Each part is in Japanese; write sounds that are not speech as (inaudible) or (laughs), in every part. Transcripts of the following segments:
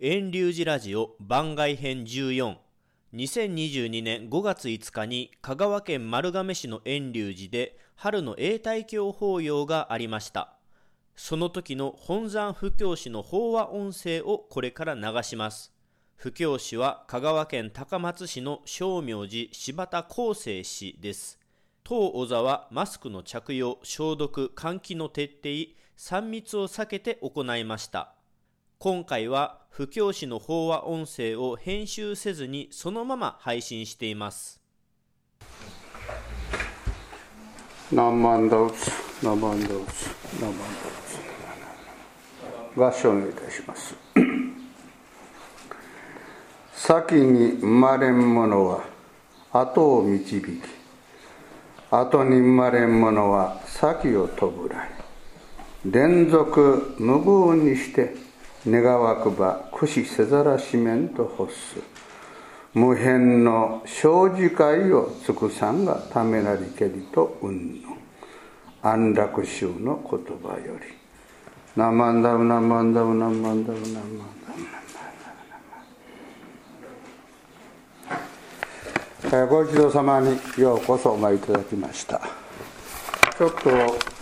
遠流寺ラジオ番外編14 2022年5月5日に香川県丸亀市の遠流寺で春の永代教法要がありました。その時の本山布教師の法話音声をこれから流します。布教師は香川県高松市の正明寺柴田康生氏です。当小座はマスクの着用消毒換気の徹底3密を避けて行いました。今回は布教師の法話音声を編集せずにそのまま配信しています。何万打打つ何万打打つ何万打打つ合唱いたします。先に生まれん者は後を導き後に生まれん者は先を飛ぶらい連続無分にして願わくば駆使せざらしめんと欲す。無辺の生じ会を尽くさんがためなりけりとうんの。安楽宗の言葉より。ナマンダウナマンダウナマンダウナマンダウナご一同様にようこそお参りいただきましたちょっと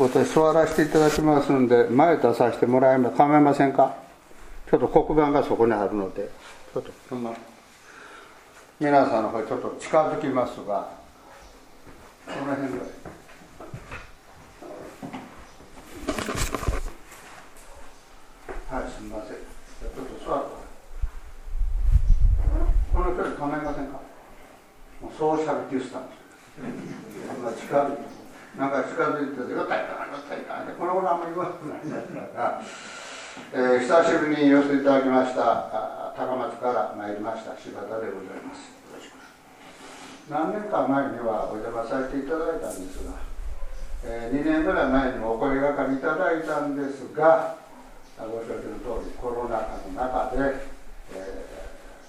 私座らせていただきますんで前出させてもらえま構いませんかちょっと黒板がそこにあるのでちょっとその皆さんの方ちょっと近づきますがこの辺ぐらいはいすみません。ちょっと座って。この距離構いませんか？もうソーシャルディスタンス。こんな近づいてなんか近づいてて「よったいかよったいか」この頃あんまり言わないんですが。えー、久しぶりに寄せていただきました高松から参りました柴田でございます。何年か前にはお邪魔させていただいたんですが、えー、2年ぐらい前にもお声がかりいただいたんですがご承知の通りコロナ禍の中で、え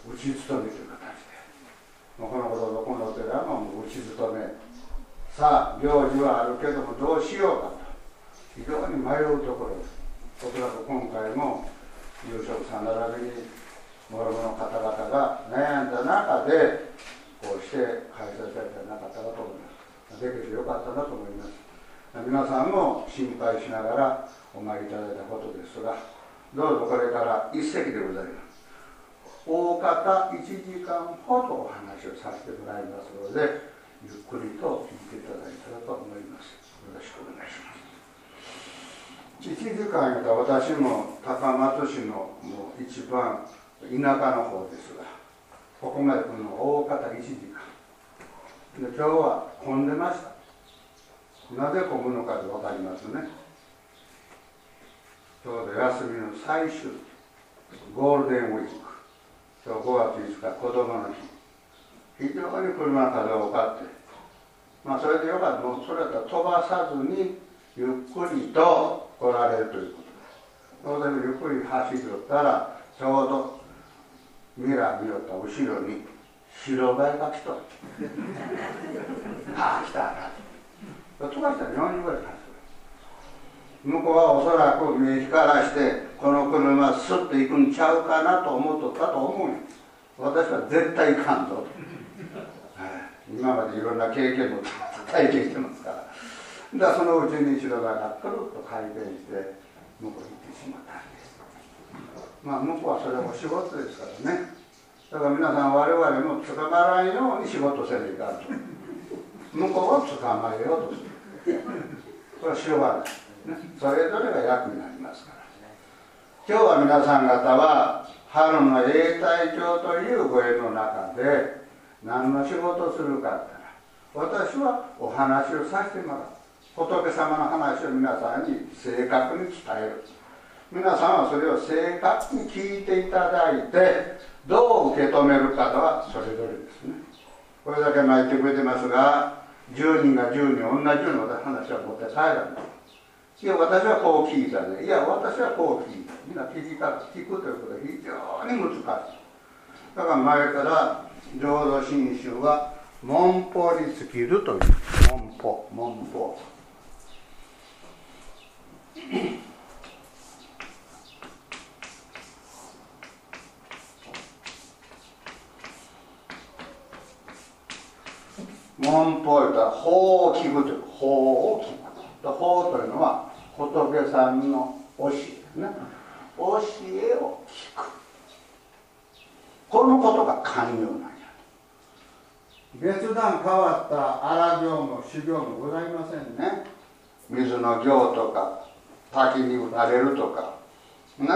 ー、打ち勤めという形でもうこの頃どこのお寺も打ち勤め。さあ行事はあるけどもどうしようかと非常に迷うところです。おそらく今回も優勝さん並びに諸々の方々が悩んだ中でこうして開催されてなかったかと思います。できてよかったなと思います。皆さんも心配しながらお参りいただいたことですがどうぞこれから一席でございます。大方1時間ほどお話をさせてもらいますのでゆっくりと聞いていただいたらと思いますよろしくお願いします1時間やったら私も高松市のもう一番田舎の方ですがここまで来るの大方1時間。で今日は混んでました。なぜ混むのかで分かりますね。ちょうど休みの最終ゴールデンウィーク。今日5月5日子供の日。非常に車の数が多かってまあそれでよかった。もうそれだったら飛ばさずにゆっくりと来られるということです。当然ゆっくり走りよったらちょうどミラー見よった後ろに白バイが来とる。(laughs) ああ来たな。飛ばしたら4人ぐらい走る。向こうはおそらく目光らしてこの車スッと行くんちゃうかなと思っとったと思うんです私は絶対行かんぞと、今までいろんな経験も体験してますから。だそのうちに白ががくるっと回転して向こうに行ってしまったんです。まあ向こうはそれも仕事ですからね。だから皆さん我々も捕まらんように仕事せねいかんと。向こうを捕まえようとする。これはしょうがない、ね、それぞれが役になりますから。今日は皆さん方は春の永代教というご縁の中で何の仕事をするかって私はお話をさせてもらう。仏様の話を皆さんに正確に伝える。皆さんはそれを正確に聞いていただいてどう受け止めるかとはそれぞれですね。これだけ巻いてくれてますが10人が10人同じような話は持って帰らない。いや私はこう聞いたね。いや私はこう聞いた。みんな聞き聞くということは非常に難しい。だから前から浄土真宗は文法に尽きるという。文法文法。文法と法を聞くと。いう法を聞く。法というのは仏さんの教えですね教えを聞く。このことが寛容なんや。別段変わった荒行も修行もございませんね。水の行とか滝に打たれるとか。ね。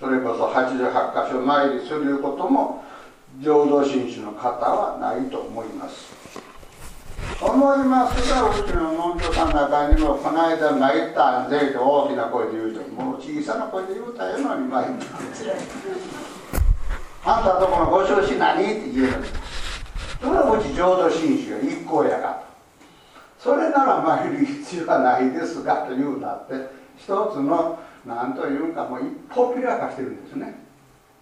それこそ88箇所参りすることも浄土真宗の方はないと思います。思いますがうちの門徒さんの中にもこの間参ったんぜと大きな声で言うともう小さな声で言うたよのに参ったあんたとこのご承知何？って言えるんです。それはうち浄土真宗が一行やがそれなら参る必要はないですがというだって一つの何というかもう一歩ピラ化してるんですね。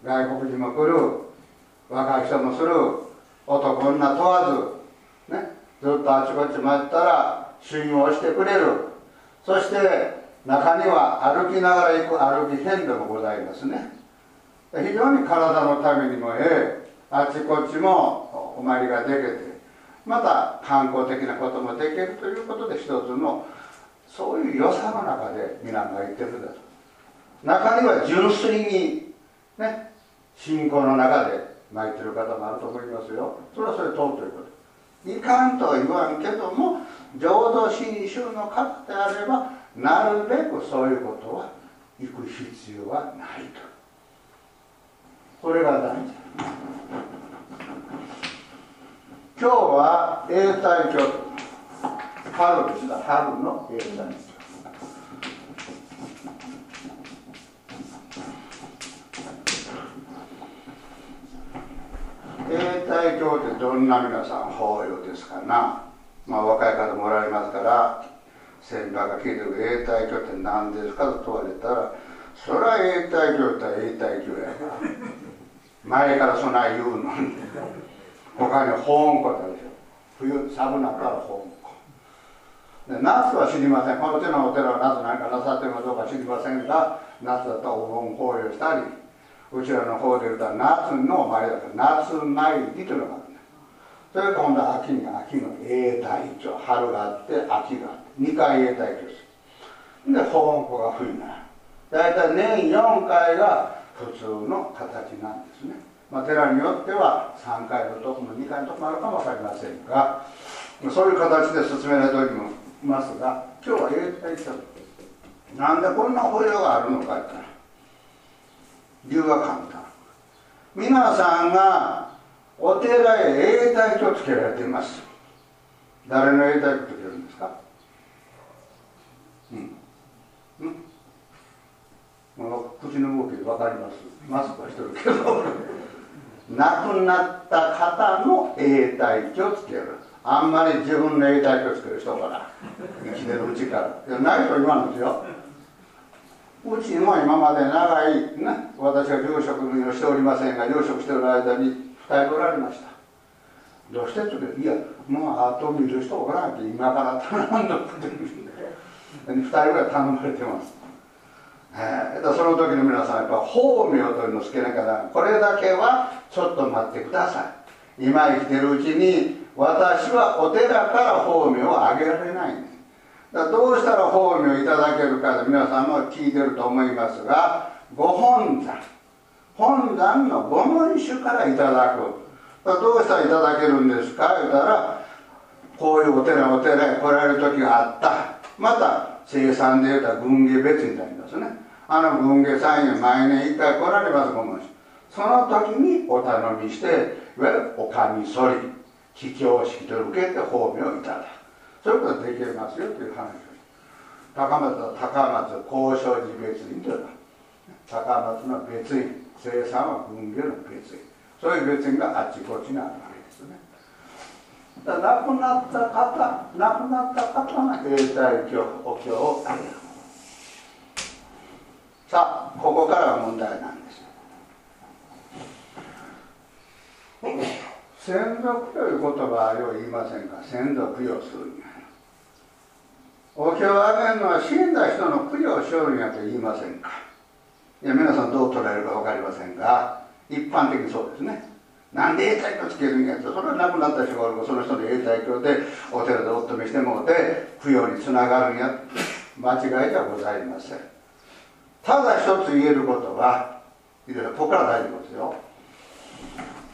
外国人も来る若い人もする男女問わずねずっとあちこち回ったら信用してくれる。そして中には歩きながら行く歩き変でもございますね。非常に体のためにもええあちこちもお参りができてまた観光的なこともできるということで一つのそういう良さの中で皆が言ってるんだと中には純粋にね信仰の中で参ってる方もあると思いますよ。それはそれ通ということ。いかんとは言わんけども浄土真宗の方であればなるべくそういうことは行く必要はないと。これが大事今日は永代教春ですが春の永代教永代教ってどんな皆さん法要ですかな？まあ若い方もおられますから先輩が聞いてる永代教って何ですかと問われたらそれは永代教って永代教や前からそんな言うのに。他に保温庫ってある。でしょ冬寒なから保温庫で夏は知りません。この手のお寺は夏何かなさってるかどうか知りませんが夏だったらお盆法要したりうちらの方で言うたら夏の前だから夏参りというのがあるんですそれから今度は秋に秋の永代長春があって秋があって2回永代ですで保温庫が冬になる。大体年4回が普通の形なんですね、まあ、寺によっては3回のとこも2回のとこもあるかも分かりませんがそういう形で進められておりますが今日は永代長なんでこんな保養があるのかって。理由は簡単。皆さんがお寺へ永代とつけられています。誰の永代とつけるんですか？うん。うん。口の動きで分かります。マスクはしてるけど。亡くなった方の永代をつける。あんまり自分の永代をつける人から生きてるうちからいやないと言わんですよ。うちも今まで長い、ね、私は住職をしておりませんが住職してる間に2人おられました。どうしてっていやもうあと見る人おらんって今から頼んどくって2人ぐらい頼まれてます。えー、その時の皆さんやっぱ法名というのをつけなきゃこれだけはちょっと待ってください。今生きてるうちに私はお寺から法名をあげられないんです。だどうしたら法名いただけるか皆さんも聞いてると思いますがご本山。本山のご門種からいただく。どうしたらいただけるんですか？言うたらこういうお寺お寺へ来られる時があった。また生産で言うたら軍芸別になりますね。あの軍芸さんへ毎年一回来られますご門種その時にお頼みしていわゆるお上そり。桔梗式と受けて法名をいただく。そういうことができますよという話を。高松は高松交渉寺別院というの。は高松の別院生産は軍芸の別院。そういう別院があっちこっちにあるわけですね。だ亡くなった方亡くなった方が永代経お経をあげる。さあここからは問題なんです。先祖供養いう言葉を言いませんか？先祖供養するお経をあげるのは死んだ人の供養しよるんやと言いませんか？いや皆さんどう捉えるか分かりませんが一般的にそうですね。なんで永代教つけるんやってそれは亡くなった人がおるその人の永代教でお寺でお勤めしてもうて供養につながるんや。間違いじゃございません。ただ一つ言えることはここから大事ですよ。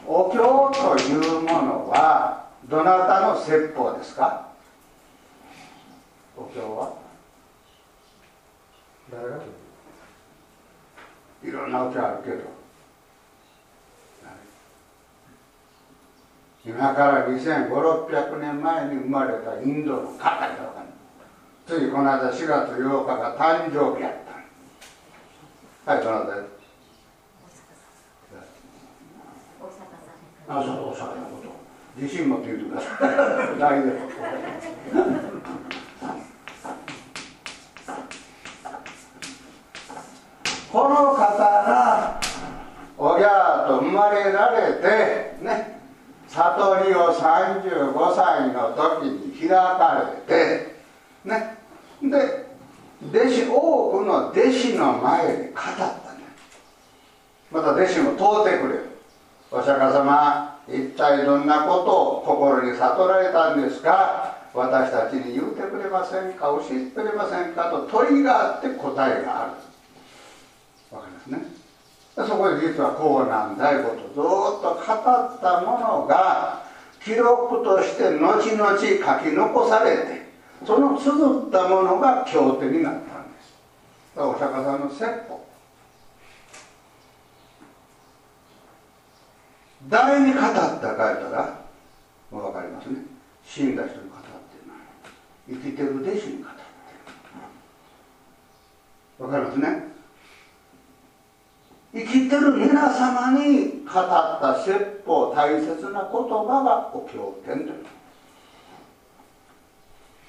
お経というものはどなたの説法ですか？お経は？誰がいろんなお経あるけど。今から2500600年前に生まれたインドの方やかついこの間4月8日が誕生日やったはいどなたですあそう大阪のこと自信持って言ってください大丈この方がおぎゃーと生まれられてね悟りを35歳の時に開かれてねで弟子多くの弟子の前で語ったねまた弟子も問うてくれるお釈迦様一体どんなことを心に悟られたんですか？私たちに言うてくれませんか？教えてくれませんか？と問いがあって答えがある。わかりますね？そこで実はこうなんだいことずっと語ったものが記録として後々書き残されてその綴ったものが経典になったんです。お釈迦さんの説法誰に語ったか言ったら分かりますね。死んだ人に語ってない。生きてる弟子に語ってる。分かりますね。生きてる皆様に語った説法大切な言葉がお経典という。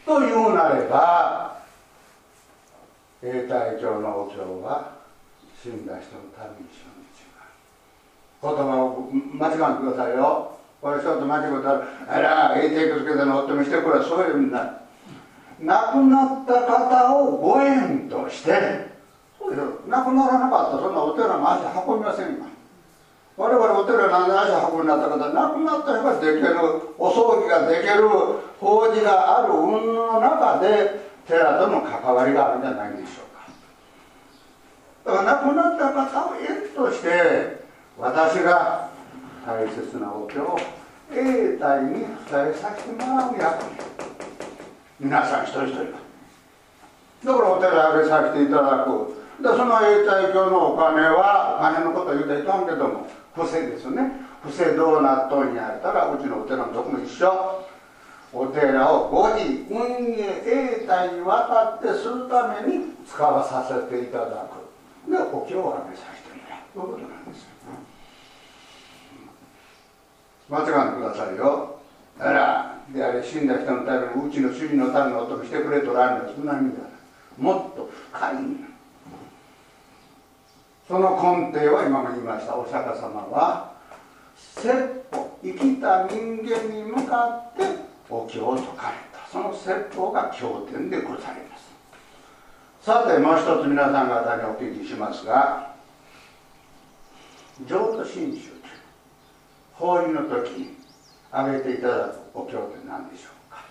というなれば永代教のお経は死んだ人のためにし言葉を間違ってくださいよ。これ一つ間違ったらあら永定教つけての夫めしてくれそういう意味になる。亡くなった方をご縁として亡くならなかったそんなお寺の足運びませんが我々お寺なんで足運びになった方亡くなった人ができるお葬儀ができる法事がある運の中で寺との関わりがあるんじゃないでしょうか。だから亡くなった方を縁として私が大切なお経を永代に伝えさせてもらう役目皆さん一人一人。がだからお寺あげさせていただく。でその永代教のお金はお金のこと言うといかんけども伏せですよね。伏せどうなっとんやったらうちのお寺のとこも一緒。お寺をご自運営永代にわたってするために使わさせていただく。でお経をあげさせてもらう。ということなんです。間違ってくださいよ。あらであれ死んだ人のためにうちの主人のための音してくれとらんのそんな意味だ。もっと深いんその根底は今も言いましたお釈迦様は説法生きた人間に向かってお経を説かれた。その説法が経典でございます。さてもう一つ皆さん方にお聞きしますが浄土真宗。法事の時に挙げていただくお経って何でしょうか？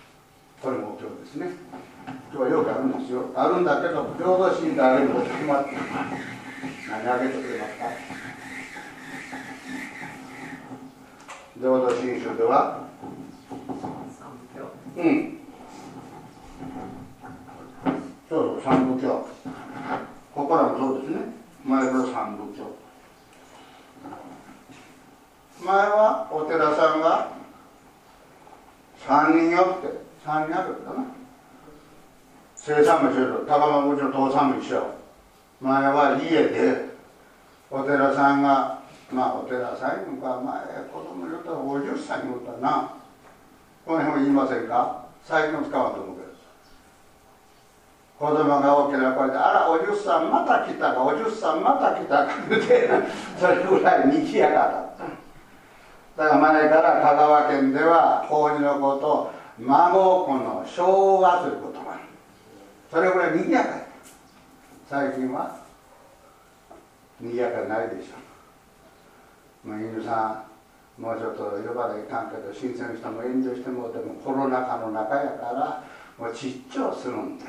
これもお経ですね。今日はよくあるんですよ。あるんだけど浄土真であげること決まって何あげてくれますか？浄土真宗では？うん。そうそう三部教ここからもそうですね。前から三部教前はお寺さんが3人よって3人あるんだな。生産も一緒高間口の父さんも一緒前は家でお寺さんがまあお寺さんいうか前子供言うたら50歳に言うたな。この辺も言いませんか？最近の使わんと思うけど。子供が大きな声で「あらおじゅっさんまた来たかおじゅっさんまた来たか」ってそれぐらいにぎやかだった。だから前から香川県では法事のこと孫子の昭和という言葉それぐらい賑やか最近は賑やかないでしょう、まあ、犬さんもうちょっと呼ばないかんけど新鮮の人も遠慮してもでもコロナ禍の中やからもうちっちゃするんで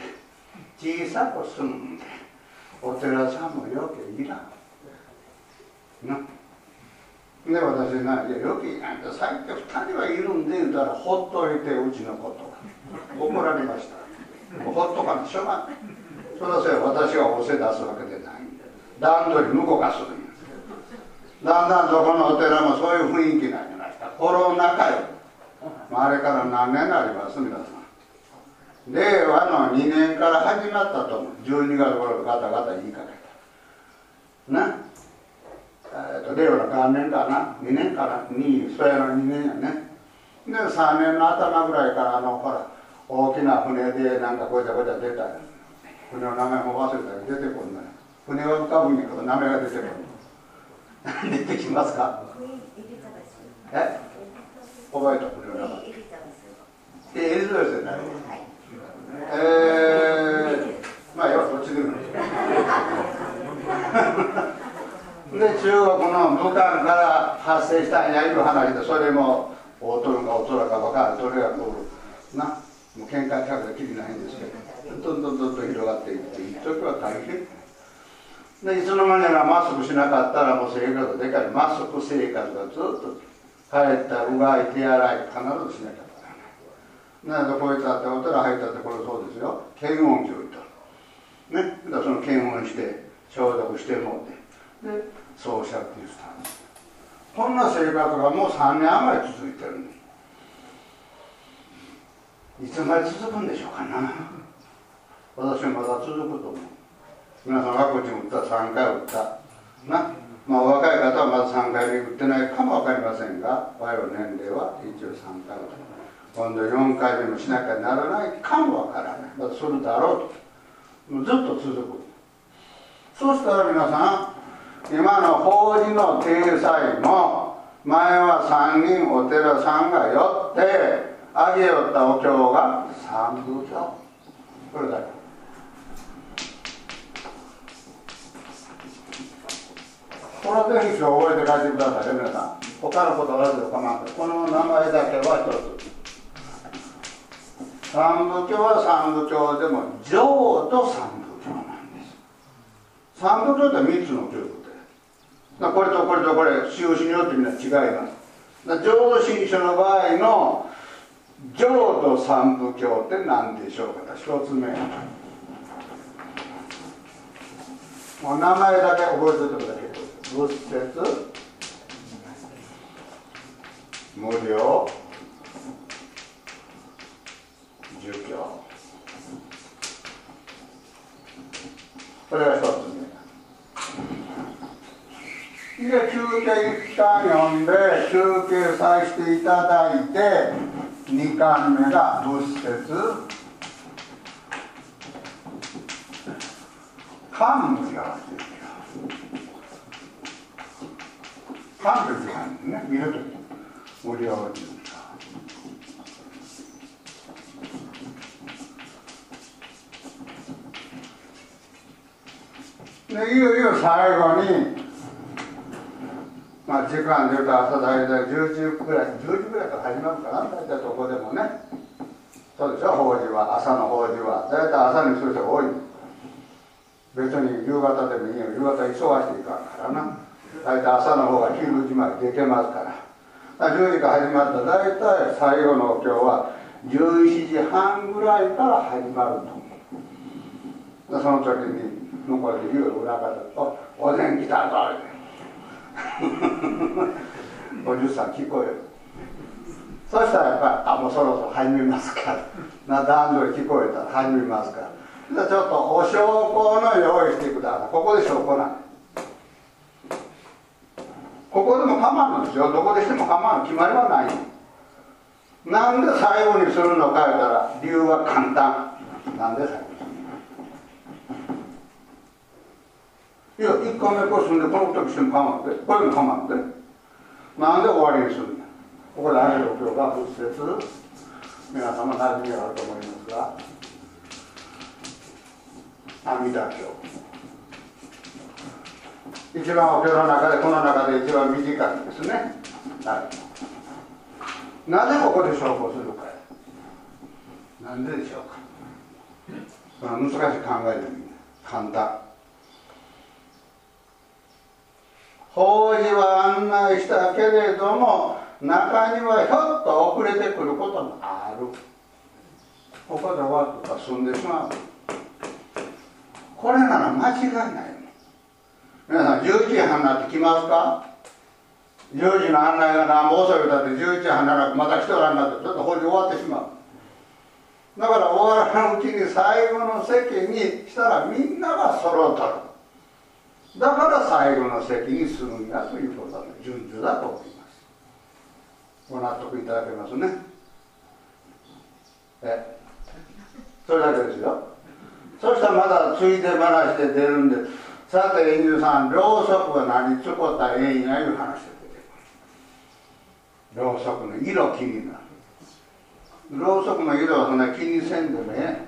小さくするんでお寺さんもよけいらんなで私な「いやよきなんて最低2人はいるんで」言うたらほっといてうちのこと怒られましたほっとかんしょうがないそれはそれ私がお世出すわけでない段取り向こうがするんですだんだんそこのお寺もそういう雰囲気になりましたコロナ禍よあれから何年になります皆さん令和の2年から始まったと思う。12月頃ガタガタ言いかけた。な？えー、と令和の元年かな。2年かな。2そやの2年やね。で3年の頭ぐらいからあのほら大きな船でなんかごちゃごちゃ出た。船の名前も忘れたら出てこんのよ。船は浮かぶんやけど名前が出てこん出てきますか？え？覚えた船の名前。エリザベスじゃない。えー、まあよどっちでもで中国の武漢から発生したんやいう話でそれも大人か大人か分からんそれがこうなもう喧嘩客できりないんですけどどんどんどんどん広がっていって一時は大変。でいつの間にかマスクしなかったらもう生活でかい。マスク生活がずっと帰ったうがい手洗い必ずしなきゃなるほどこいつあってお寺入ったってこれそうですよ。検温器置いとね。だその検温して消毒してもって。でそうおっしゃって言ってたんです。こんな生活がもう3年余り続いてるんです。いつまで続くんでしょうかな。私はまだ続くと思う。皆さんワクチン打った3回打った。な。まあ若い方はまだ3回目打ってないかも分かりませんが我々年齢は一応3回打った今度4回目もしなきゃならないかもわからない。またするだろうと。もうずっと続く。そうしたら皆さん今の法事の体裁も前は3人お寺さんがよってあげよったお経が三部経これだけこれぜひ覚えて帰ってください皆さん。他のことは忘れて構わないこの名前だけは一つ。三部経は三部経でも浄土三部経なんです。三部経って三つの経これとこれとこれ収支によってみんな違います。浄土真宗の場合の浄土三部経って何でしょうか一つ目。もう名前だけ覚えておいてください仏説。無料儒教。これが一つ目。で休憩期間読んで休憩させていただいて2巻目が仏説漢無量漢という漢ね見るとき無料儒でいよ。いよ。最後にまあ、時間でいうと朝大体10時ぐらい10時ぐらいから始まるかな大体どこでもね。そうでしょ法事は。朝の法事は。大体朝にする人が多い。別に夕方でもいいよ。夕方忙しいからな。大体朝の方が昼時まで出てますから。10時から始まった大体最後のお経は11時半ぐらいから始まると。その時に向こうで言う裏方と「お膳来たぞ」っておじさん聞こえる？そしたらやっぱりあもうそろそろ始めますから。な段取り聞こえた？ら始めますから。じゃあちょっとお証拠の用意してください。ここで証拠なんここでも構わんのですよどこでしても構わん決まりはない。なんで最後にするのか言ったら理由は簡単。なんで最後いや1回目こうすんでこの時しても構わんでこれも構わんでなんで終わりにするん。だここであるお経が仏説皆様馴染みがあると思いますが。阿弥陀経一番お経の中でこの中で一番短いですね。なるなぜここで証拠するかなんででしょうか。その難しい考えで簡単。法事は案内したけれども中にはひょっと遅れてくることもある。ここで終わったら済んでしまう。これなら間違いない皆さん11時半になって来ますか？10時の案内が何ぼ遅いだって11時半ならまた人らになってちょっと法事終わってしまう。だから終わらんうちに最後の席にしたらみんなが揃うとる。だから最後の席に住むんやということの順序だと思います。ご納得いただけますね。えそれだけですよ。そしたらまだついで話で出るんでさて遠慮さんろうそくは何つこったらええんやいう話で出てくる。ろうそくの色気になる。ろうそくの色はそんな気にせんでもえ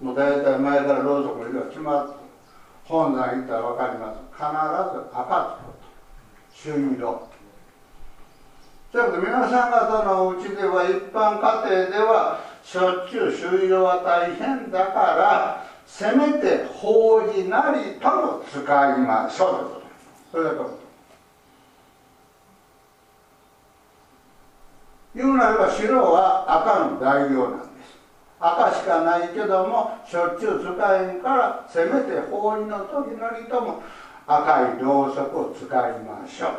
え。もう大体前からろうそくの色は決まって本山行ったら分かります。必ず赤と朱色ということ皆さん方のうちでは一般家庭ではしょっちゅう朱色は大変だからせめて法事なりとも使いましょう。ということ。それだと言うならば白は赤の代用なんです赤しかないけどもしょっちゅう使えんからせめて法事の時なりとも赤いろうそくを使いましょう。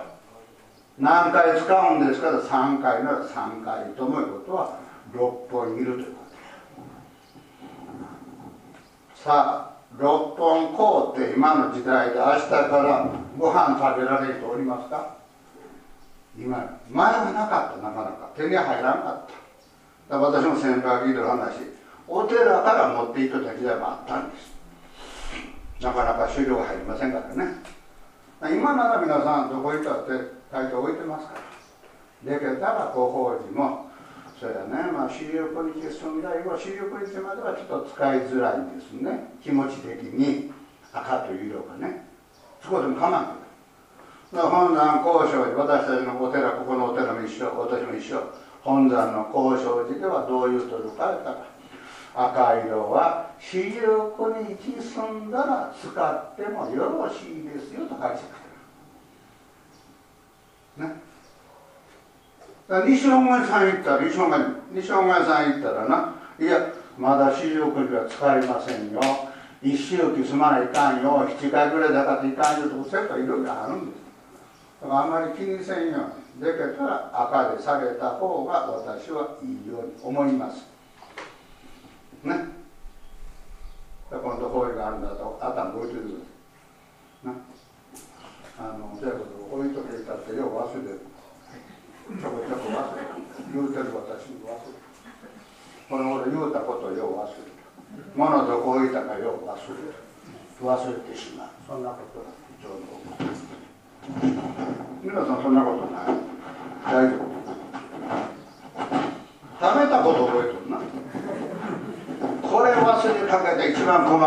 何回使うんですから3回なら3回ともいうことは6本いるということ。さあ6本買うって今の時代で明日からご飯食べられる人おりますか？今前はなかったなかなか。手に入らなかった。私も先輩が聞いてる話お寺から持っていった時代もあったんです。なかなか収量が入りませんからね。今なら皆さんどこ行ったって大抵置いてますから。できたらご法事もそれはねまあ四十九日住んだ以後四十九日まではちょっと使いづらいんですね。気持ち的に赤という色がね。そこでも構わない本山交渉寺私たちのお寺ここのお寺も一緒私も一緒。本山の交渉寺ではどういうとるかやったら赤色は四十九日住んだら使ってもよろしいですよと書いてあるね。西本願さん行ったら西本願西本願さん行ったらな。いやまだ四十九日は使いませんよ。一周期住まないかんよ。七回ぐらいだからいかんよとかそういろいろあるんです。だからあんまり気にせんように。できたら赤で下げた方が私はいいように思います。ね。今度こういがあるんだと頭置いてるなあのそういうこと置いとけたってよう忘れる。ちょこちょこ忘れる。言うてる私も忘れる。この俺言うたことをよう忘れる。物どこ置いたかよう忘れる。忘れてしまう。そんなことが非常に多く皆さんそんなことない。大丈夫。食べたこと覚えとるな。これ忘れかけて一番困る。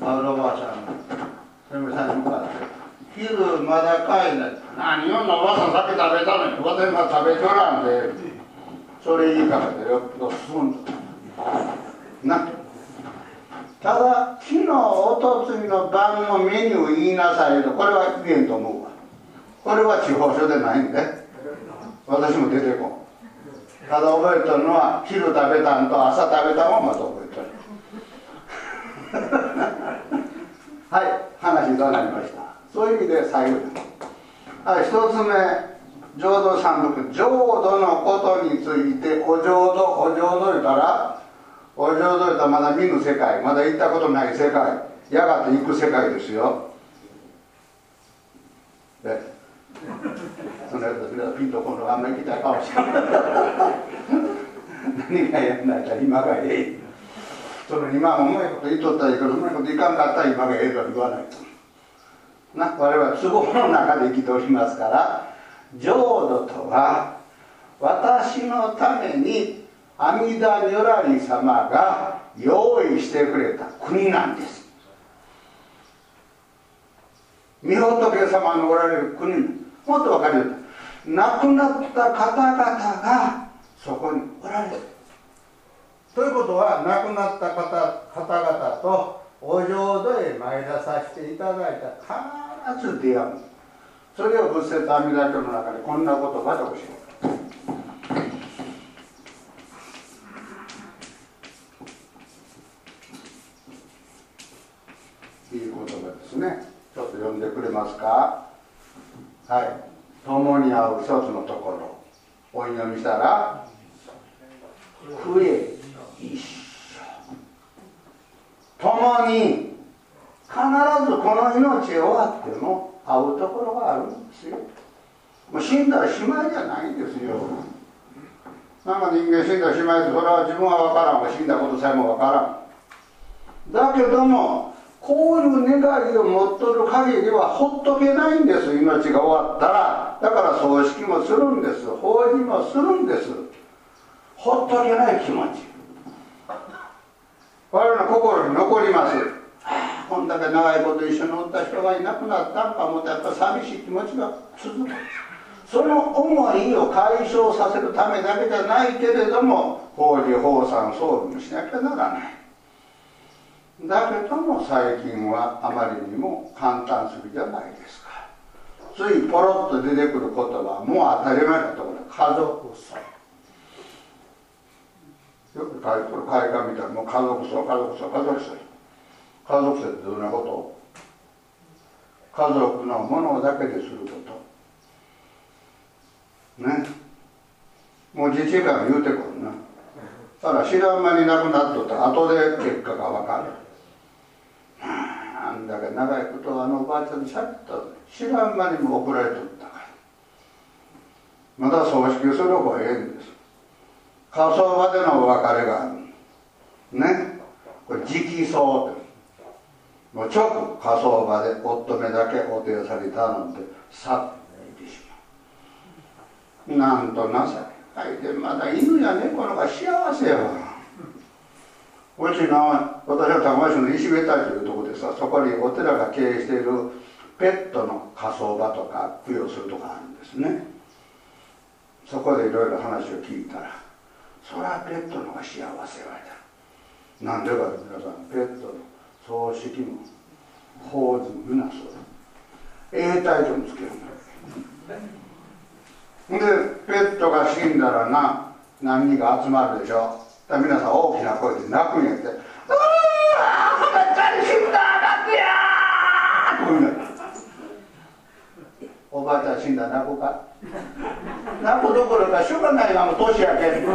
あのおばあちゃんの嫁さんに向かって昼まだ帰んない何よんなおばあさんさっき食べたのに私が食べとらんでそれ言いかけてよっぽど進んだな。ただ昨日おとついの晩のメニュー言いなさいとこれは言えんと思うわ。これは地方書でないんで。私も出てこん。ただ覚えてるのは昼食べたんと朝食べたもんまた覚えてる。(laughs) はい話となりました。そういう意味で最後です。はい一つ目浄土三六浄土のことについてお浄土お浄土言ったらお浄土言ったらまだ見ぬ世界まだ行ったことない世界やがて行く世界ですよ。でそのやつピンとこのあんまり行きたいかもしれない。(laughs) 何がやんないか今がええ。その今うまいこと言っとったらいいけどうまいこといかんかったら今がええとは言わない。とな我々は都合の中で生きておりますから浄土とは私のために阿弥陀如来様が用意してくれた国なんです。御仏様のおられる国もっと分かるように亡くなった方々がそこにおられる。ということは亡くなった方々とお浄土へ参らさせていただいた必ず出会う。それを仏説阿弥陀経の中でこんな言葉で教えるいい言葉ですね。ちょっと読んでくれますか？はい。共に会う一つのところ。お祈りしたら増え一緒。共に必ずこの命終わっても会うところがあるんですよ。もう死んだらしまいじゃないんですよ。なんか人間死んだらしまいってそれは自分は分からん。死んだことさえも分からん。だけどもこういう願いを持っとる限りはほっとけないんです。命が終わったら。だから葬式もするんです。法事もするんです。ほっとけない気持ち。我々の心に残ります。こんだけ長いこと一緒におった人がいなくなったんかもとやっぱ寂しい気持ちが続く。その思いを解消させるためだけじゃないけれども法事法産葬儀もしなきゃならない。だけども最近はあまりにも簡単すぎじゃないですか。ついポロッと出てくる言葉もう当たり前だところ家族葬。よく書いてる海外見たらもう家族葬家族葬家族葬。家族葬ってどんなこと？家族のものだけですること。ね。もう自治会が言うてくるな。だから知らん間に亡くなっとったら後で結果が分かる。んだけ長いことあのおばあちゃんにしゃべった知らん間にも送られとったから。また葬式する方がええんです。火葬場でのお別れがあるね。これ直葬もう直火葬場で夫めだけお手さに頼んでさっといてしまう。なんと情けない。でまだ犬や猫の方が幸せようちの私は高松市の石部隊というとこでさそこにお寺が経営しているペットの火葬場とか供養するとかあるんですね。そこでいろいろ話を聞いたらそれはペットの方が幸せわいだなんでか皆さんペットの葬式も法事みなそう。だ永代ともつけるんだでペットが死んだらな何人か集まるでしょ。だ皆さん大きな声で泣くんやって「うわー赤ちゃん死んだ泣くやー!」こういうの。おばあちゃん死んだら泣くか？泣くどころかしょうがないがもう年やけんこ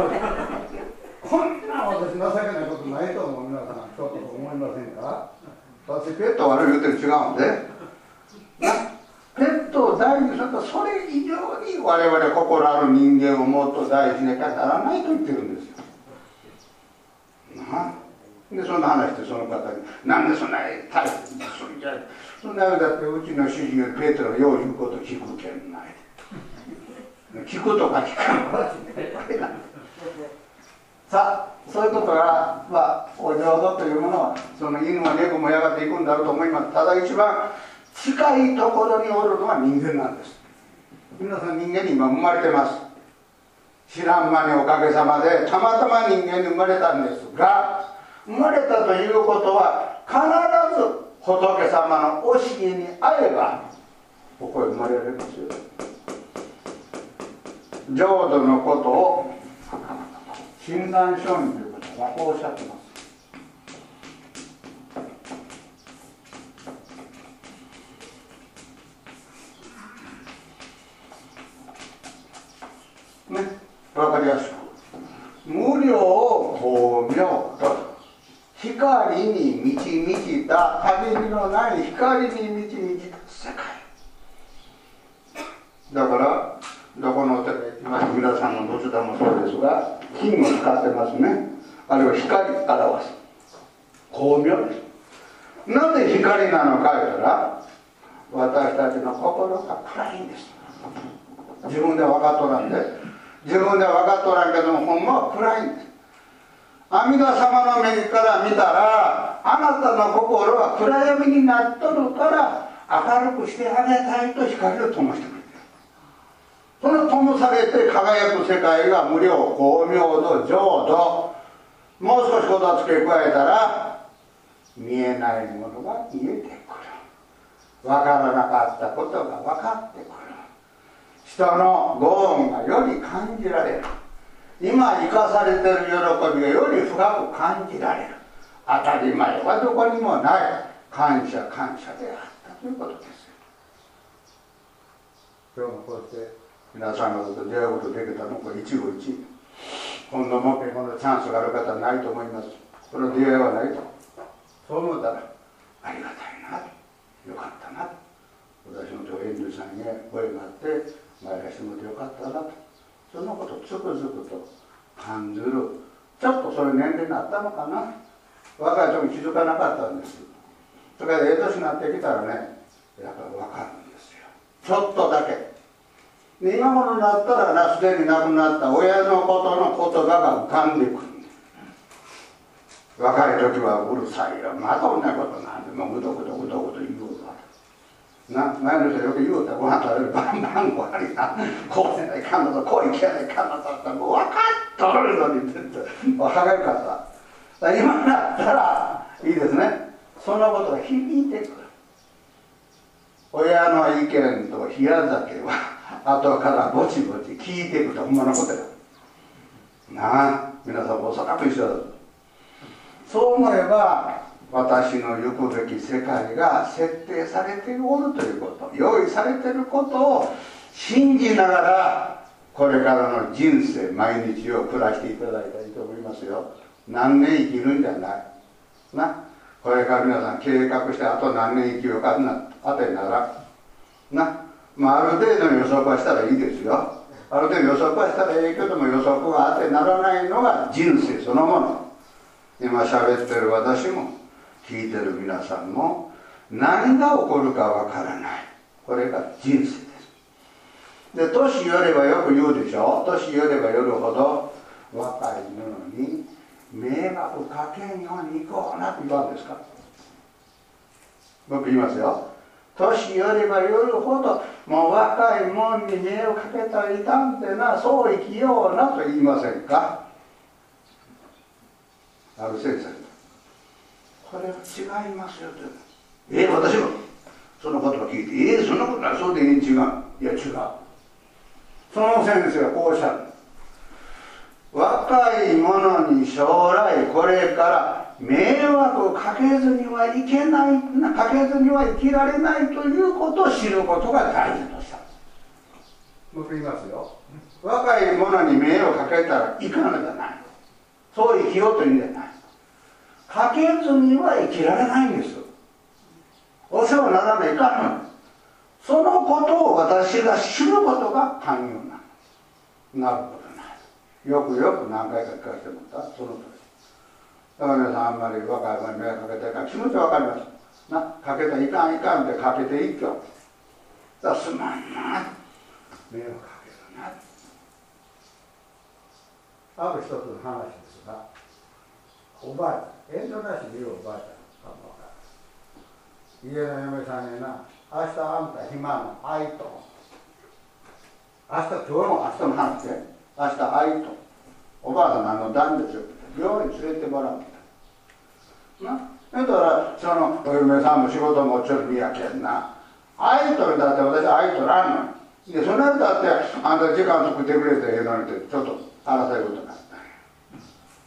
んな私情けないことないと思う皆さん。ちょっと思いませんか？私ペット悪い言うてる違うんで。ペットを大事にするとそれ以上に我々心ある人間をもっと大事にならないと言ってるんですよな。でそんな話してその方に「なんでそんな大切なそれじゃそんなだってうちの主人よりペットのよう言うこと聞くけんない聞くとか聞かん話さあそういうことが、まあ、お浄土というものはその犬は猫もやがていくんだろうと思います。ただ一番近いところにおるのは人間なんです。皆さん人間に今生まれてます。知らん間におかげさまでたまたま人間に生まれたんですが生まれたということは必ず仏様の教えに会えばここへ生まれられますよ。浄土のことを親鸞聖人という方はこうおっしゃってます。ね、わかりやすく。無料光明と光に満ち満ちた限りのない光に満ち満ち。た世界。だからどこのお寺行きまして皆さんの仏壇もそうですが金を使ってますね。あれは光表す。光明ですなぜ光なのか言ったら私たちの心が暗いんです。自分で分かっとらんで。自分で分かっとらんけどもほんまは暗いんです。阿弥陀様の目から見たらあなたの心は暗闇になっとるから明るくしてあげたいと光を灯してくれてる。その灯されて輝く世界が無料光明度浄土。もう少しこと付け加えたら見えないものが見えてくる。分からなかったことが分かってくる。人のご恩がより感じられる今生かされてる喜びがより深く感じられる当たり前はどこにもない感謝感謝であったということです今日もこうして皆さん方と出会うことできたのこれ一期一会今度もこのチャンスがある方はないと思いますこの出会いはないとそう思ったらありがたいなよかったな私のと遠慮さんへ声があって参らしてもらってよかったなと。そのことをつくづくと感じる。ちょっとそういう年齢になったのかな。若い時気づかなかったんです。それからええ年になってきたらねやっぱり分かるんですよ。ちょっとだけ。今頃になったらなすでに亡くなった親のことの言葉が浮かんでくる。若い時はうるさいよ。まだこんなことなんでもうぐどぐどぐどぐど言う。な前の人よく言うたご飯食べる番番号ありなこうせないかんのとこういけないかんのとってもう分かっとるのに全然歯がゆかった今になったらいいですね。そのことが響いてくる。親の意見と冷や酒は後からぼちぼち聞いていくとほんまのことよなあ皆さんおそらく一緒だそう思えば私の行くべき世界が設定されておるということ用意されていることを信じながらこれからの人生毎日を暮らしていただいたらいいと思いますよ。何年生きるんじゃない？な？これから皆さん計画してあと何年生きようかな？あてならな？まあ、ある程度の予測はしたらいいですよ。ある程度予測はしたらええけども予測が当てならないのが人生そのもの。今喋ってる私も聞いてる皆さんも何が起こるかわからない。これが人生です。で年寄ればよく言うでしょ？年寄ればよるほど若い者に迷惑かけんように行こうなと言わんですか？僕言いますよ。年寄ればよるほどもう若いもんに目をかけたらいかんてなそう生きようなと言いませんか？ある先生。これは違いますよと。え私もその言葉聞いてえそんなことない。そうでいい違う。いや違う。その先生はこうおっしゃる。若い者に将来これから迷惑をかけずにはいけないかけずには生きられないということを知ることが大事とした僕言いますよ。若い者に迷惑をかけたらいかんのじゃない。そう生きようというんじゃないかけずには生きられないんです。お世話ならないかんのそのことを私が知ることが寛容ななるほどなよくよく何回か聞かせてもらった。その通り。だから皆さんあんまり若い子に迷惑かけてるから気持ちは分かります。なかけたらいかんいかんってかけていっきょ。だからすまんな。迷惑かけるな。ある一つの話ですがおばあちゃん。遠慮なしに言うおばあちゃんかも分かる家の嫁さんにな明日あんた暇の愛と明日今日も明日の話で明日愛とおばあさんの段ですよ病院連れてもらうな？だからそのお嫁さんも仕事もちょっとやけんな。愛とだって私愛とらんのでそのだってあんた時間作ってくれてええのにってちょっと争いことなった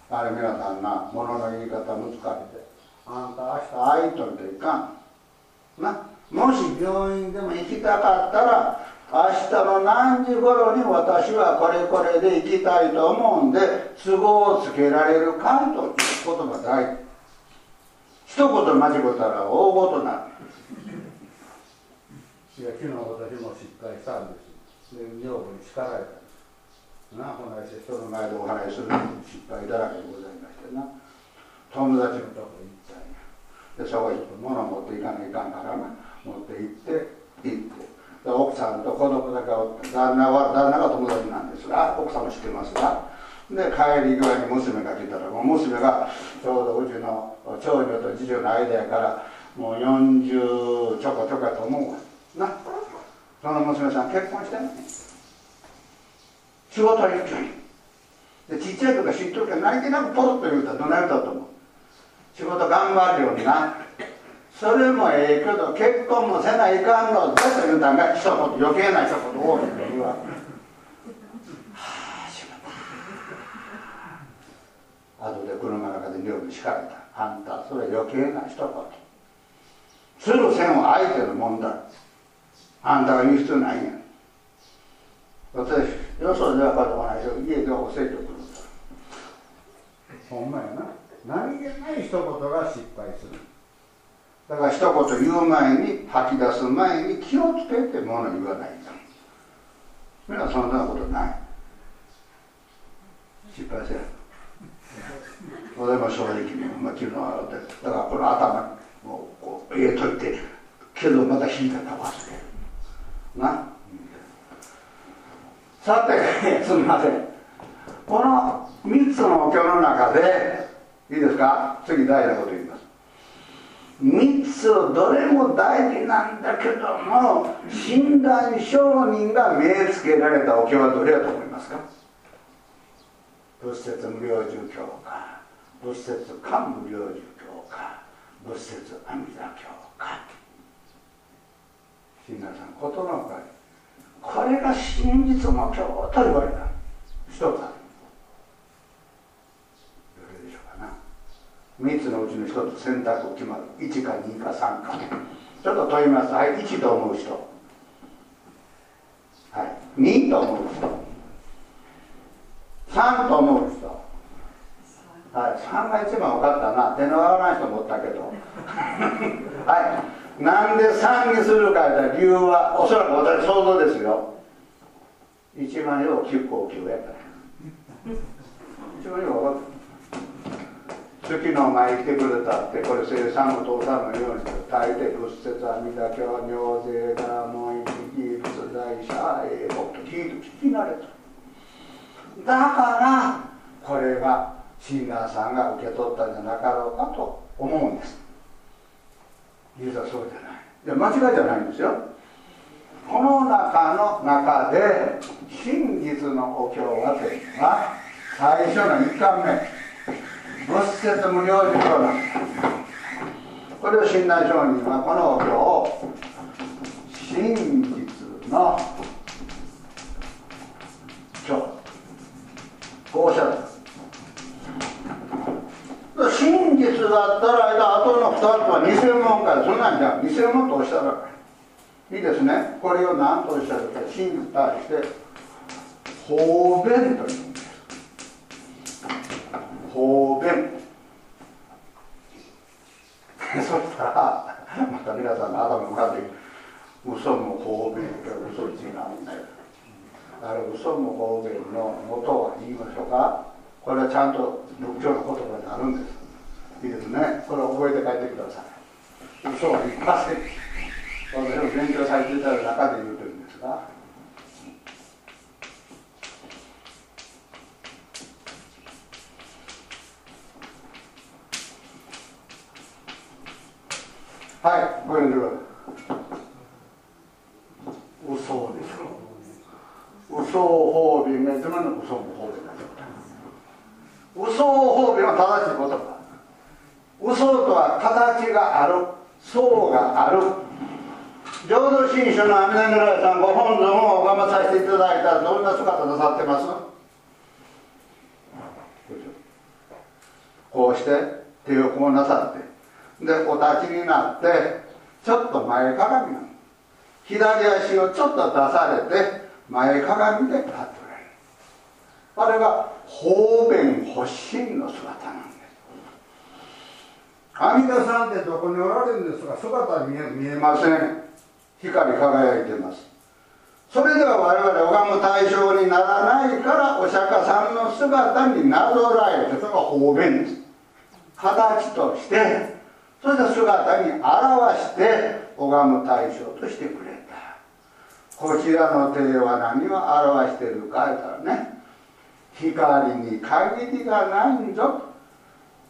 あれ皆さんな物の言い方難しいてあんた明日愛とるといかん。な。もし病院でも行きたかったら明日の何時頃に私はこれこれで行きたいと思うんで都合をつけられるかという言葉大事。一言間違ったら大ごとなるいや昨日私も失敗したんです。で女房に叱られた。なこの間人の前でお話しする失敗だらけでございましてな。友達のとこ行ったんやでそこ行って物持っていかないかんからな持って行って行って。で奥さんと子供だけおって旦那は旦那が友達なんですが奥さんも知ってますがで帰り際に娘が来たらもう娘がちょうどうちの長女と次女の間やからもう40ちょこちょこやと思うわ。な。その娘さん結婚してんね仕事は一挙にでちっちゃい時は知っとるけど何気なくポロッと言うたらどない歌と思う？仕事頑張るようになそれもええけど結婚もせないかんのだと言うたんが一言。余計な一言多いと言うわ。はあしまった後で車の中で料理敷かれた。あんたそれ余計な一言。する線は相手の問題あんたが言う必要ないん。や私よそではかとかないけど家ではお説教くる。ほんまやな。何気ない一言が失敗する。だから一言言う前に吐き出す前に気をつけてもの言わないと。みんなそんなことない。失敗せんそれも正直に、まあ、昨日はだからこの頭をこう入れといてけどまた引いたら忘れるな。さてすみません。この3つのお経の中でいいですか？次大事なこと言います。3つどれも大事なんだけども親鸞上人が目つけられたお経はどれだと思いますか？仏説無料住教か仏説漢無料住教か仏説阿弥陀教か。親鸞さんことのほかにこれが真実の教と言われた。一つあるどれでしょうかな。3つのうちの1つ選択決まる。1か2か3か。ちょっと問います。はい1と思う人。はい2と思う人。3と思う人。はい3が一番分かったな。手の合わない人もおったけど。はい。なんで3にするかいう理由はおそらく私想像ですよ。一番よう9高級やから。一番よう分かった月の前来てくれたってこれ生産の父さんのように大抵仏説阿弥陀経尿税がもう一義仏大社英国と聞いて聞き慣れた。だからこれがシンガーさんが受け取ったんじゃなかろうかと思うんです。実はそうじゃない。いや間違いじゃないんですよ。この中の中で真実のお経はというのは最初の1巻目。仏説無料受教なんです。これを親鸞上人はこのお経を真実のこうおっしゃる真実だったら後の2つは偽物かそんなんじゃ偽物とおっしゃるいいですね。これを何とおっしゃるか真に対して方便というんです。方便。(laughs) そしたらまた皆さんの頭の中で嘘も方便か嘘違うんだよ。あれ嘘も方便の元は言いましょうか。これはちゃんと仏教の言葉になるんです。いいですねこれを覚えて帰ってください。嘘は言いません私も勉強されていた中で言うてるんですがはいご遠慮く。ださいしょ嘘を褒美めずまの嘘も褒美だ嘘を褒美は正しい言葉嘘とは形がある層がある。浄土真宗の阿弥陀如来さんご本尊を拝まさせていただいたらどんな姿なさってます？こうして手をこうなさってでお立ちになってちょっと前かがみなの左足をちょっと出されて前かがみで立っておられる。あれが方便発信の姿なんです。阿弥陀さんってどこにおられるんですか姿見え見えません。光り輝いてます。それでは我々拝む対象にならないからお釈迦さんの姿になぞらえてそれが方便です。形としてそれで姿に表して拝む対象としてくれた。こちらの手は何を表してるか言ったらね光に限りがないんぞ。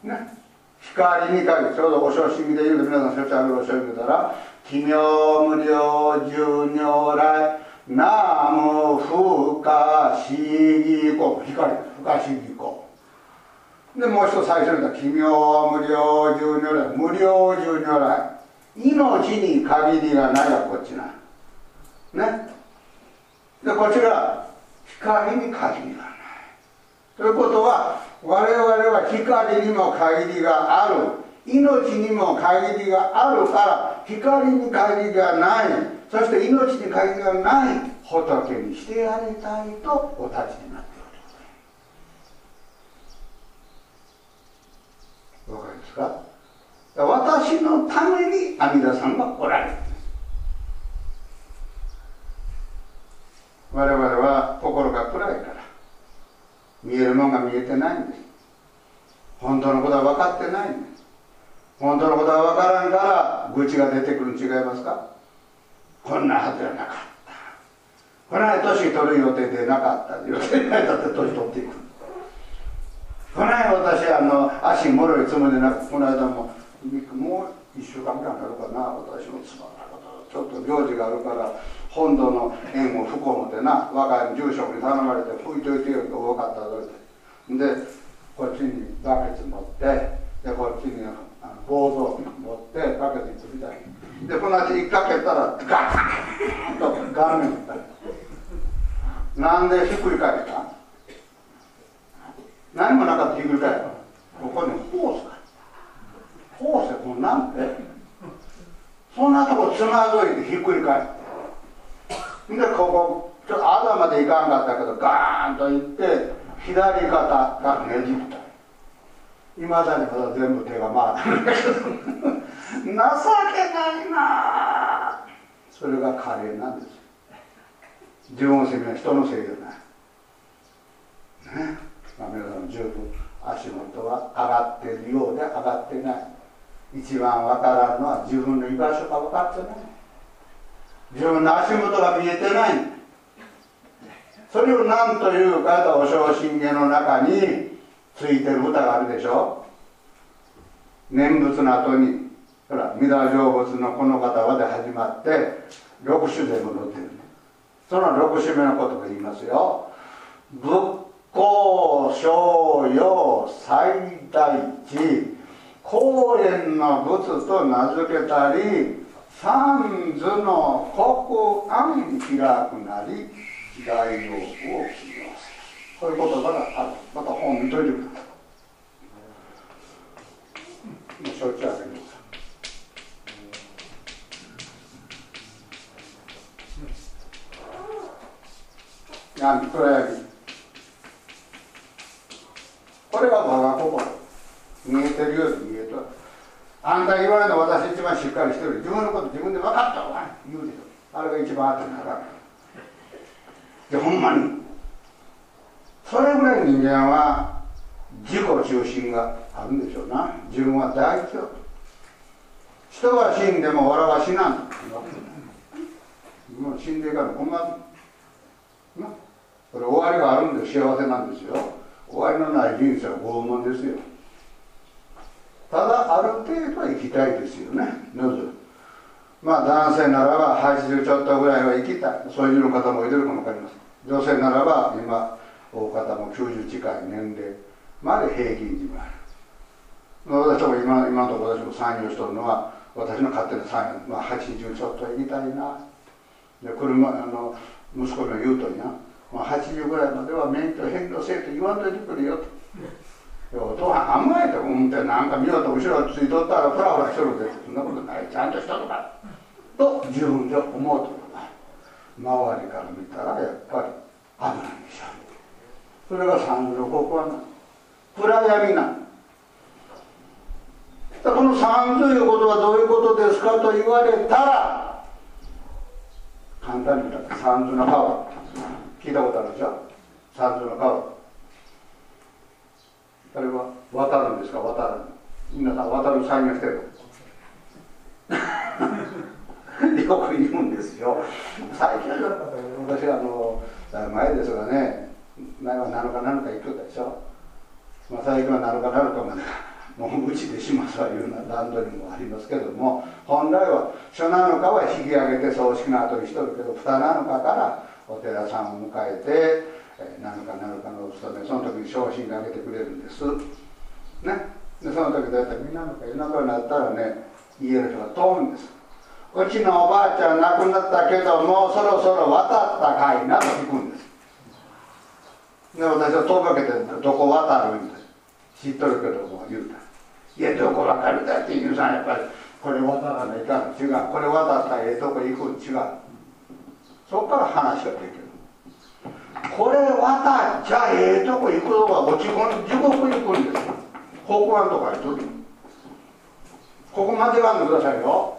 ね。光に限りちょうどお正式で言うと皆さんそちらのお正式たら奇妙無量寿如来南無不可思議利行光不可思議行でもう一つ最初に言った奇妙無料十如来。無料十如来。命に限りがないがこっちなね。でこちら光に限りがない。ということは我々は光にも限りがある。命にも限りがあるから光に限りがない。そして命に限りがない。仏にしてやりたいとお立ちになっておるわかりますか？私のために阿弥陀さんがおられる。我々は心が暗いから。見えるものが見えてないんです。本当のことは分かってない。んです本当のことは分からんから愚痴が出てくるに違いますか？こんなはずじゃなかった。この間年取る予定でなかった。予定ないだって年取っていく。この間私あの足もろいつもりでなくこの間ももう1週間ぐらいになるかな。私のつまらなことちょっと行事があるから本土の縁を吹こうのでな若い住職に頼まれて吹いといてよと多かったとでこっちにバケツ持ってでこっちにボードを持ってバケツにつりた。いでこの足引っ掛けたらガーンと顔面にった。なんでひっくり返った？何もなかったひっくり返ったここにホースがホースでこんなんて？そんなとこつまずいてひっくり返ってでここちょっと朝までいかんかったけどガーンといって左肩がねじった。いまだにまだ全部手が回るんだけど。情けないなそれがカレーなんです自分のせい。人のせいじゃない。ね。まあ皆さん十分足元は上がってるようで上がってない。一番わからんのは自分の居場所が分かってない。自分の足元が見えてない。それを何というかとお正信玄の中についてる歌があるでしょ。念仏の後に。ほら三田成仏のこの方はで始まって六種で戻ってる。その六種目のことが言いますよ。仏公商用最大地公園の仏と名付けたり三図の国安開くなり大王を起用すそういう言葉があるまた本見といてくださいもうしょっちゅうあげる闇暗闇これが我が心。見えてるように見えとる。あんた言われた私一番しっかりしてる。自分のこと自分で分かったわ。言うでしょあれが一番あってならでほんまにそれぐらい人間は自己中心があるんでしょうな。自分は大事よ。人は死んでも俺は死なんもう死んでいかない困る。な。これ終わりがあるんで幸せなんですよ。終わりのない人生は拷問ですよ。ただある程度は生きたいですよね。まず。まあ男性ならば80ちょっとぐらいは生きたい。そういう方もいるかも分かります女性ならば今大方も90近い年齢まで平均値がある。私も今今のところ私も参与しとるのは私の勝手な参与、まあ、80ちょっと行きたいな。で車あの息子の言うとにな、まあ、80ぐらいまでは免許返納せえと言わんといてくれよと。お父さん甘えて思ってなんか見ようと後ろついとったらフラフラしとるでそんなことない。ちゃんとしとるか。と自分で思うと周りから見たらやっぱり危ないでしょそれが三途の高校はな。暗闇なこの三ということはどういうことですかと言われたら簡単に言ったら三途の川聞いたことあるでしょ？三途の川あれは渡るんですか？渡る。皆さん渡るしてる (laughs) よく言うんですよ。最近は私はあの前ですがね前は7日7日行くでしょ、まあ、最近は7日7日までもううちでしますわいうような段取りもありますけども本来は初7日は引き上げて葬式の後にしとるけど2 7日からお寺さんを迎えて、えー、何か何かのお勤めその時に昇進がげてくれるんです。ね。でその時だいたいみんなの夜中になったらね家の人が通るんです。うちのおばあちゃん亡くなったけどもうそろそろ渡ったかいなと聞くんです。で私は問いかけてどこ渡るんです。知っとるけども言うた。いやどこ渡るだって言うさんやっぱりこれ渡らないかん。違う。これ渡ったらええとこ行くん。違う。そこから話ができる。これ渡っちゃええとこ行くのが落ち込ん地獄行くんですよ。北湾とか行くここ間違わんでくださいよ。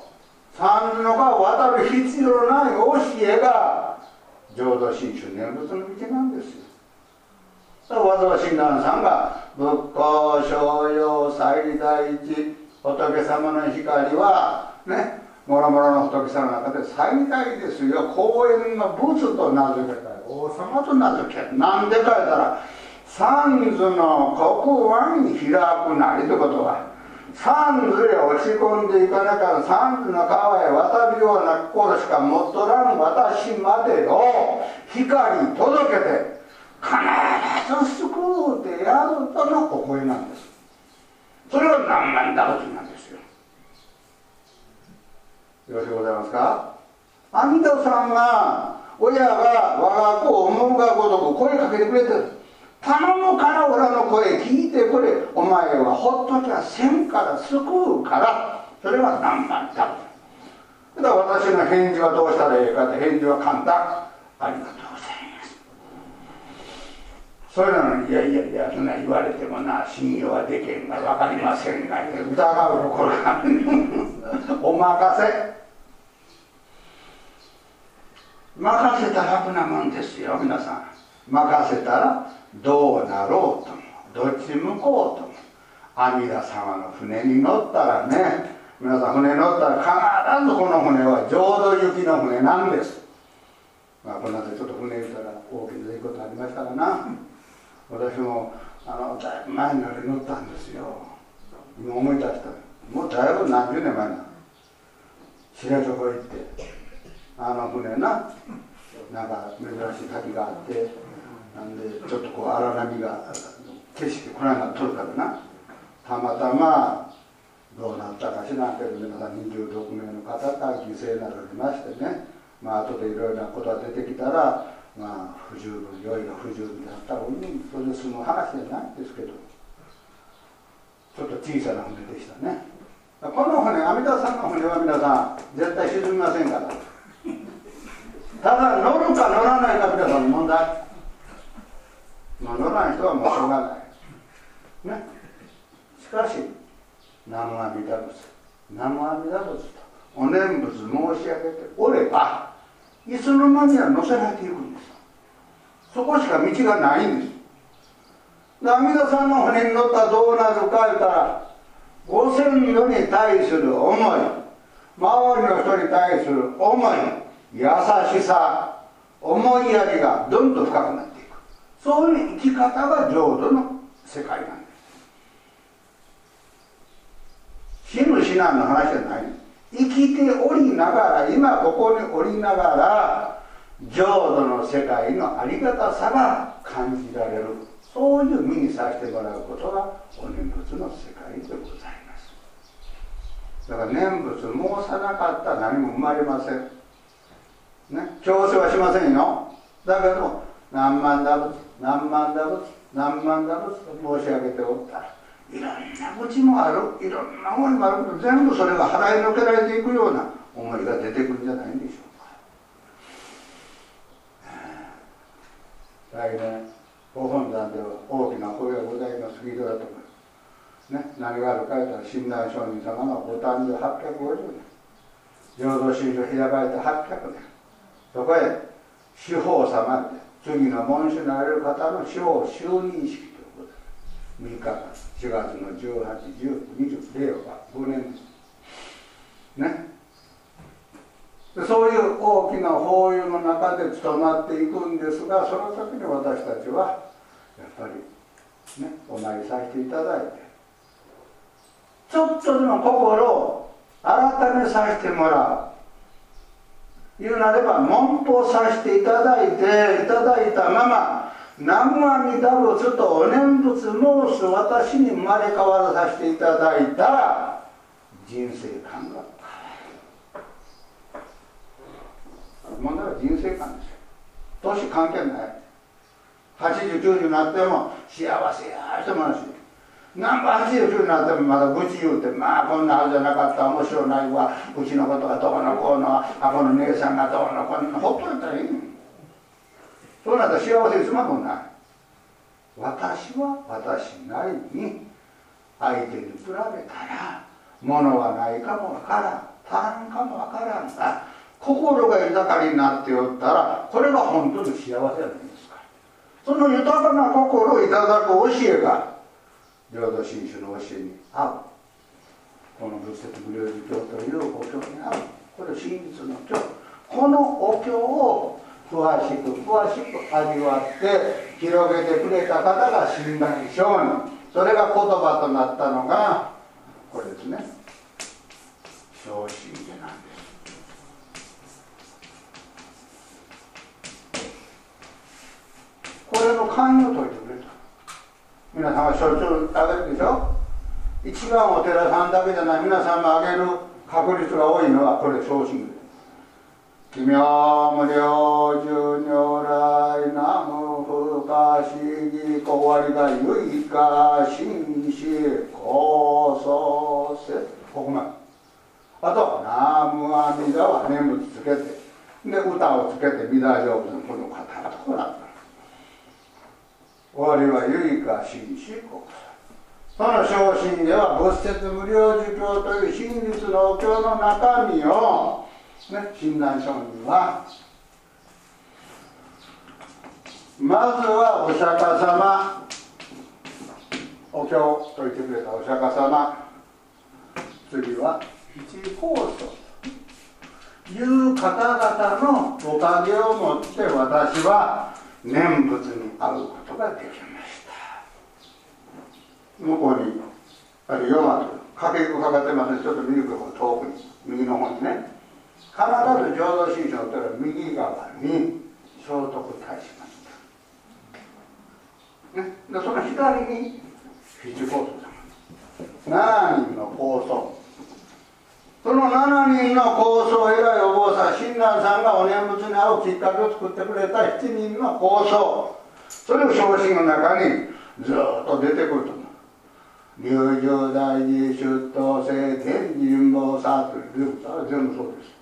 三の川渡る必要ない教えが浄土真宗念仏の道なんですよ。わざわざ親鸞さんが仏教商用最大一仏様の光はねもろもろの仏様の中で最大ですよ。公園の仏と名付けた王様と名付けなんでか言ったら三途の国湾に開くなりということは三途へ落ち込んでいかなきゃ三途の川へ渡るような心しか持っとらん私までを光届けて必ず救うてやるとのお声なんです。それは何万打仏なんですよ。よろしゅうございますか？あんたさんが親が我が子を思うがごとく声かけてくれてる。頼むから俺の声聞いてくれ。お前はほっときゃせんから救うから。それは何万だ？だから私の返事はどうしたらいいかって返事は簡単。ありがとう。そういうのにいやいやいやそんな言われてもな信用はできんが分かりませんが疑うところがお任せ。任せたら楽なもんですよ皆さん任せたらどうなろうとも。どっち向こうとも。阿弥陀様の船に乗ったらね皆さん船に乗ったら必ずこの船は浄土行きの船なんです。まあこの間ちょっと船言ったら大きな出来事ありましたかな。私もあのだいぶ前にあれ乗ったんですよ。今思い出したもうだいぶ何十年前な知床行ってあの船ななんか珍しい滝があってなんでちょっとこう荒波が景色こないな撮るからな。たまたまどうなったか知らんけど皆さん26名の方が犠牲になられましてね。まあ後でいろいろなことが出てきたらまあ不十分酔いが不十分であったらそれで済む話じゃないんですけどちょっと小さな船でしたね。この船阿弥陀さんの船は皆さん絶対沈みませんから。ただ乗るか乗らないか皆さんの問題。まあ乗らない人はもうしょうがない。ね。しかし南無阿弥陀仏。南無阿弥陀仏とお念仏申し上げておればいつの間には乗せられていくんです。そこしか道がないんです。阿弥陀さんの船に乗ったらどうなるか言ったらご先祖に対する思い周りの人に対する思い優しさ思いやりがどんどん深くなっていく。そういう生き方が浄土の世界なんです。死ぬ死なんの話じゃないんです。生きておりながら今ここにおりながら浄土の世界のありがたさが感じられる。そういう身にさせてもらうことがお念仏の世界でございます。だから念仏申さなかったら何も生まれません。ね、強制はしませんよ。だけど何万打仏何万打仏何万打仏と申し上げておったらいろんな愚痴もある。いろんな思いもある。けど全部それが払いのけられていくような思いが出てくるんじゃないんでしょうか。来年ご本山では大きな声がございます。聞いてだと思います。ね。何があるか言ったら親鸞上人様のご誕生850年。浄土真宗開かれて800年。そこへ司法様って次の門主になれる方の司法就任式ということで。3日間。4月の181020令和5年です。ね。そういう大きな法要の中で務まっていくんですがその時に私たちはやっぱりねお参りさせていただいてちょっとでも心を改めさせてもらう。言うなれば文法させていただいていただいたまま南無阿弥陀仏とお念仏申す私に生まれ変わらさせていただいたら人生観が問題は人生観ですよ。年関係ない。8090になっても幸せや人もあるし何も89になってもまだ愚痴言うてまあこんなはずじゃなかった。面白ないわ。うちのことがどうのこうの。あこの姉さんがどうのこうの。ほっといたらいいそうなったら幸せいつまもない私は私なりに相手に比べたら物はないかもわからん。足らんかもわからん。が心が豊かになっておったらこれが本当に幸せじゃないですか？その豊かな心をいただく教えが浄土真宗の教えに合う。この仏説無量寿経というお経に合う。これ真実の経。このお経を詳しく詳しく味わって広げてくれた方が親鸞聖人それが言葉となったのがこれですね。昇進家なんです。これの関与を解いてくれた皆さんはしょっちゅうあげるでしょ。一番お寺さんだけじゃない。皆さんもあげる確率が多いのはこれ昇進奇妙無量寿如来南無不可思議小割が唯か心死高祖せここまで。あと南無阿弥陀は念仏つけて。で歌をつけて弥陀成仏のこの方がこうなった。終わりは唯か心死高祖その昇進では仏説無量寿経という真実のお経の中身をね、親鸞聖人は。まずはお釈迦様。お経を説いてくれたお釈迦様。次は一法祖という方々のおかげをもって私は念仏に会うことができました。向こうにあるヨマとかけかかってますねちょっと見ると遠くに右の方にね。必ず浄土真宗という右側に聖徳太子ました、ね、でその左に七高祖様7人の高僧。その7人の高僧偉いお坊さん親鸞さんがお念仏に会うきっかけを作ってくれた7人の高僧。それを昇進の中にずっと出てくると。思う龍城大寺出頭聖天神菩薩という全部そうです。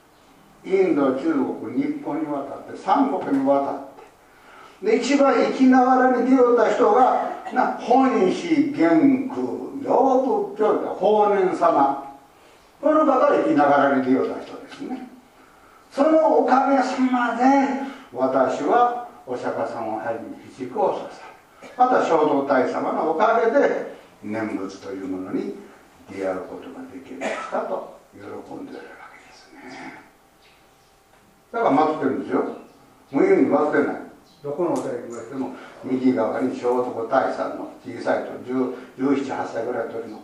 インド中国日本に渡って三国に渡ってで一番生きながらに出会った人がな本師元空洋仏教で法然様。この方が生きながらに出会った人ですね。そのおかげさまで私はお釈迦様をはじめ七高祖さんまた聖徳太子様のおかげで念仏というものに出会うことができましたと喜んでいるわけですね。だから待ってるんですよ。無意味に待ってない。どこのお寺に行っても右側に聖徳太子さんの小さいと178歳ぐらいの時の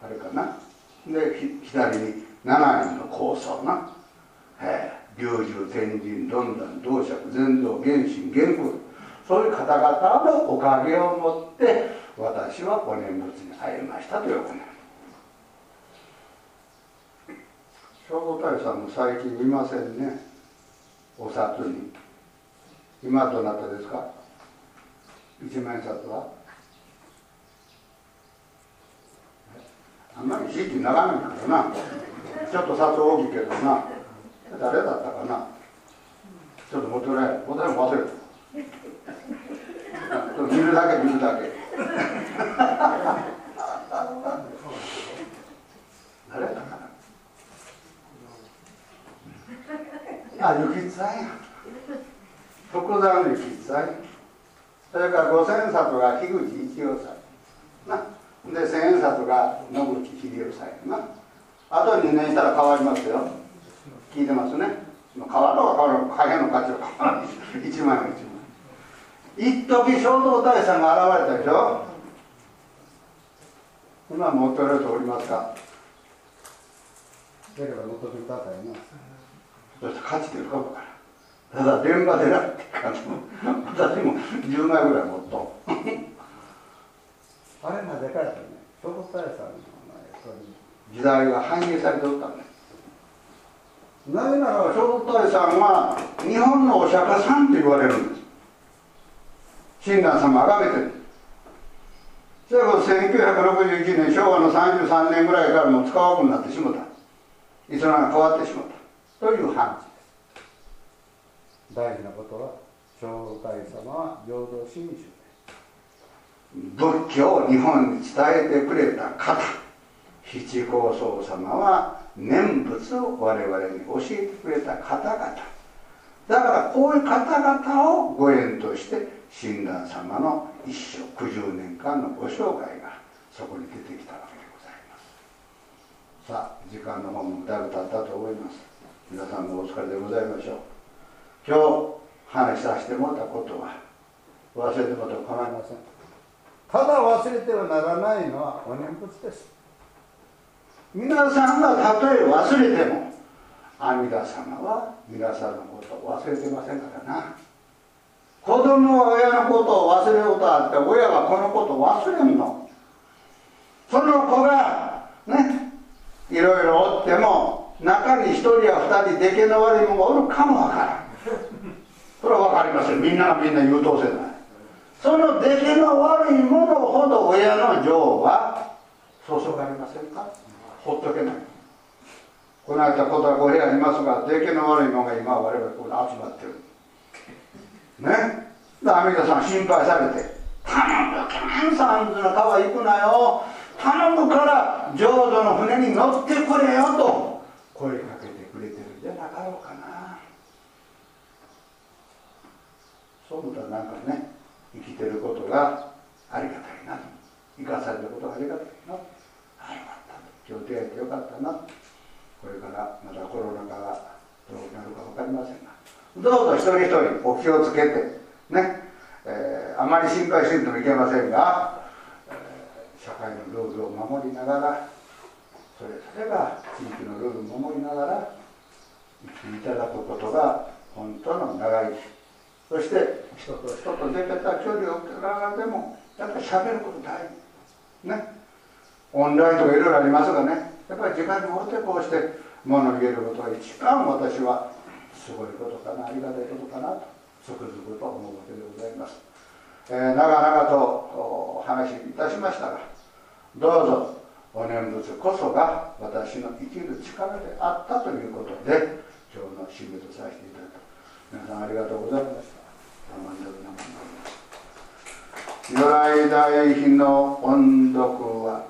あれかな。で左に7人の高僧な。え。龍獣天神どんどん道釈禅道原神玄空。そういう方々のおかげをもって私はご念仏に会いましたということ聖徳太子さんも最近いませんね。お札に。今どなたですか？一万円札は？あんまり時期長いんだな。ちょっと札大きいけどな。誰だったかな？ちょっと持ってくれ持って忘れた。見るだけ見るだけ。(laughs) 誰だったかな？あ、雪つや。福沢の雪つや。それから五千円札が樋口一葉さん。な。で、千円札が野口秀夫さんやな。あと2年したら変わりますよ。聞いてますね。変わるのか変わるのか、貨幣の価値は変わる。1万円1万円。一時聖徳太子さんが現れたでしょ。今持っておられておりますか？でれば持っておいてくださいね。そして価値出るかもから。ただ電話でなって感じも私も10枚ぐらい持っとあれなでかいとね聖徳太子さんの時代が反映されておったんですなぜなら聖徳太子さんは日本のお釈迦さんと言われるんです。親鸞様あがめてる。それこそ1961年昭和の33年ぐらいからもう使わなくなってしもた。いつのが変わってしもたという話です大事なことは聖徳太様は平等真宗で仏教を日本に伝えてくれた方七高僧様は念仏を我々に教えてくれた方々だからこういう方々をご縁として親鸞様の一生90年間のご生涯がそこに出てきたわけでございます。さあ時間の方もだいぶ経ったと思います？皆さんもお疲れでございましょう。今日話させてもらったことは忘れてもらっても構いません。ただ忘れてはならないのはお念仏です。皆さんがたとえ忘れても阿弥陀様は皆さんのことを忘れてませんからな。子供は親のことを忘れようとあって親はこのことを忘れんの。その子がねいろいろおっても中に一人や二人出来の悪いもがおるかもわからん。それは分かりません。みんながみんな優等生ないその出来の悪いものほど親の情は注がれませんか？ほっとけない。この間ことはお部屋にいますが出来の悪いものが今我々ここに集まってる。ね？でアメリカさん心配されて「頼むキャンサンズの川行くなよ。頼むから浄土の船に乗ってくれよ」と。声かけてくれてるんじゃなかろうかな。そう思ったらなんかね生きてることがありがたいな生かされたことがありがたいな。あよかった。今日出会えてよかったな。これからまたコロナ禍がどうなるか分かりませんが。どうぞ一人一人お気をつけてね、えー、あまり心配せんともいけませんが、えー、社会のルールを守りながらそれぞれが地域のルールを守りながら生きていただくことが本当の長生きそして人と人と出てた距離を置きながらでもやっぱり喋ること大事。ね。オンラインとかいろいろありますがね。やっぱり時間に応じてこうして物を言えることが一番私はすごいことかなありがたいことかなとつくづくと思うわけでございます、えー、長々とお話しいたしましたがどうぞ。お念仏こそが私の生きる力であったということで今日の締めとさせていただき皆さんありがとうございました。如来大悲の音読は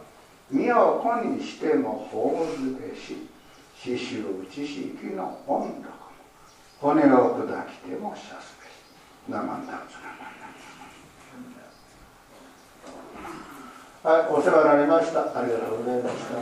身を子にしても法ずべし刺繍知識の音読骨を砕きてもしゃすべし。生んだはい、お世話になりました。ありがとうございました。